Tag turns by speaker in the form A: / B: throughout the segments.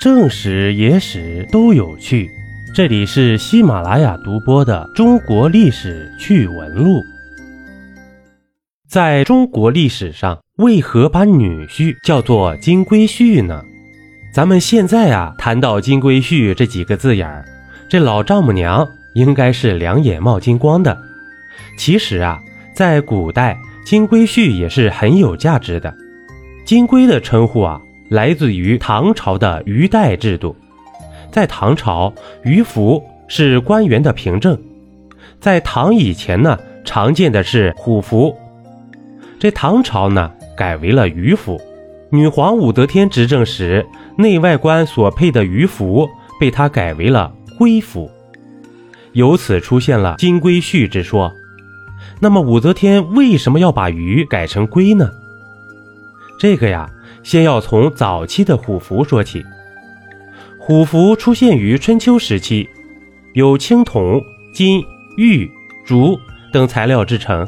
A: 正史、野史都有趣。这里是喜马拉雅独播的《中国历史趣闻录》。在中国历史上，为何把女婿叫做金龟婿呢？咱们现在啊，谈到金龟婿这几个字眼儿，这老丈母娘应该是两眼冒金光的。其实啊，在古代，金龟婿也是很有价值的。金龟的称呼啊，来自于唐朝的余代制度。在唐朝，余府是官员的凭证。在唐以前呢，常见的是虎符。这唐朝呢，改为了余府。女皇武则天执政时，内外官所配的余符被他改为了龟符，由此出现了金龟婿之说。那么，武则天为什么要把鱼改成龟呢？这个呀，先要从早期的虎符说起。虎符出现于春秋时期，由青铜、金、玉、竹等材料制成。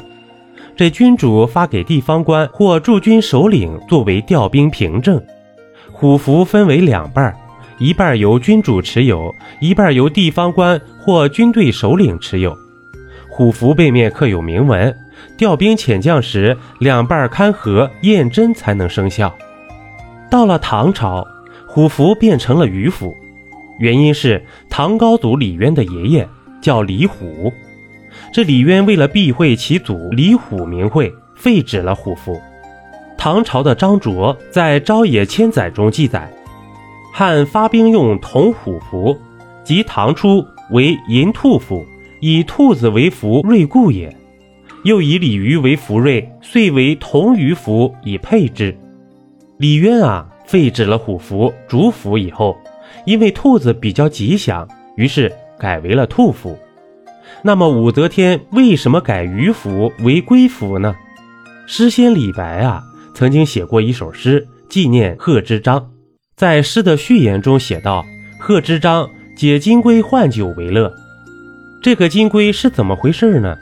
A: 这君主发给地方官或驻军首领作为调兵凭证。虎符分为两半，一半由君主持有，一半由地方官或军队首领持有。虎符背面刻有铭文。调兵遣将时，两半勘合验真才能生效。到了唐朝，虎符变成了鱼符，原因是唐高祖李渊的爷爷叫李虎，这李渊为了避讳其祖李虎名讳，废止了虎符。唐朝的张卓在《朝野千载》中记载，汉发兵用铜虎符，即唐初为银兔符，以兔子为符，瑞故也。又以鲤鱼为福瑞，遂为铜鱼符以配之。李渊啊，废止了虎符、竹符以后，因为兔子比较吉祥，于是改为了兔符。那么武则天为什么改鱼符为龟符呢？诗仙李白啊，曾经写过一首诗纪念贺知章，在诗的序言中写道：“贺知章解金龟换酒为乐。”这个金龟是怎么回事呢？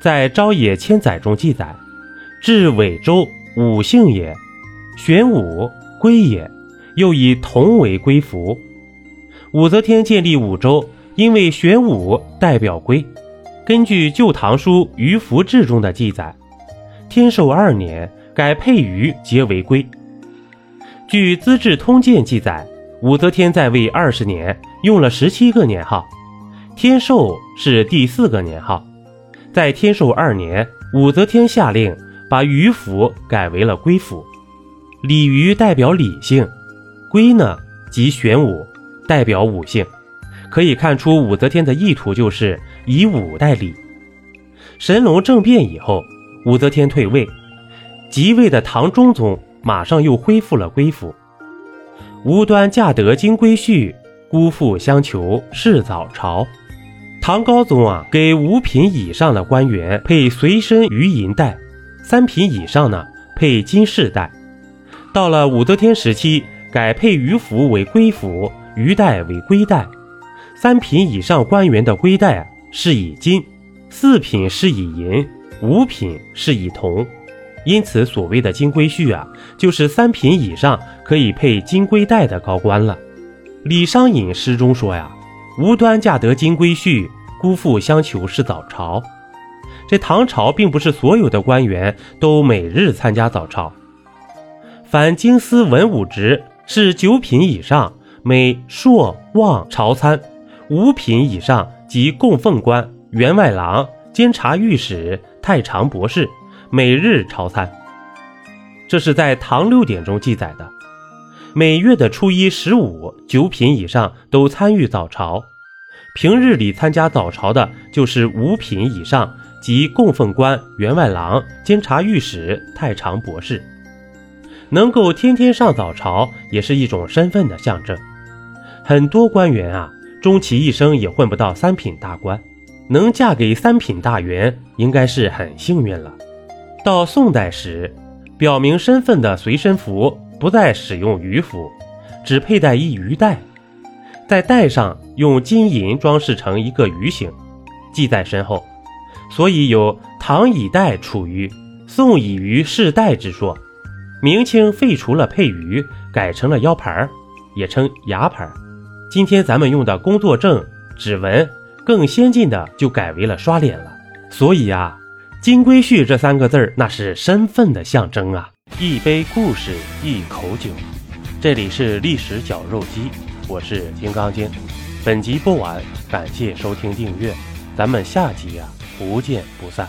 A: 在《朝野千载》中记载，至尾州五姓也，玄武龟也，又以同为龟符。武则天建立武州，因为玄武代表龟。根据《旧唐书·鱼符志》中的记载，天寿二年改配鱼皆为龟。据《资治通鉴》记载，武则天在位二十年，用了十七个年号，天寿是第四个年号。在天寿二年，武则天下令把鱼符改为了龟符。鲤鱼代表理性，龟呢即玄武，代表武性。可以看出武则天的意图就是以武代理。神龙政变以后，武则天退位，即位的唐中宗马上又恢复了龟符。无端嫁得金龟婿，辜负相求是早朝。唐高宗啊，给五品以上的官员配随身鱼银带，三品以上呢配金饰带。到了武则天时期，改配鱼符为龟符，鱼带为龟带。三品以上官员的龟带是以金，四品是以银，五品是以铜。因此，所谓的金龟婿啊，就是三品以上可以配金龟带的高官了。李商隐诗中说呀：“无端嫁得金龟婿。”辜负相求是早朝，这唐朝并不是所有的官员都每日参加早朝。凡京司文武职是九品以上，每朔望朝参；五品以上即供奉官、员外郎、监察御史、太常博士，每日朝参。这是在《唐六典》中记载的。每月的初一、十五，九品以上都参与早朝。平日里参加早朝的，就是五品以上及供奉官、员外郎、监察御史、太常博士。能够天天上早朝，也是一种身份的象征。很多官员啊，终其一生也混不到三品大官，能嫁给三品大员，应该是很幸运了。到宋代时，表明身份的随身符不再使用鱼符，只佩戴一鱼带。在带上用金银装饰成一个鱼形，系在身后，所以有唐以带处鱼，宋以鱼饰带之说。明清废除了佩鱼，改成了腰牌儿，也称牙牌儿。今天咱们用的工作证、指纹，更先进的就改为了刷脸了。所以啊，金龟婿这三个字儿那是身份的象征啊！一杯故事，一口酒，这里是历史绞肉机，我是金刚经。本集播完，感谢收听订阅，咱们下集呀，不见不散。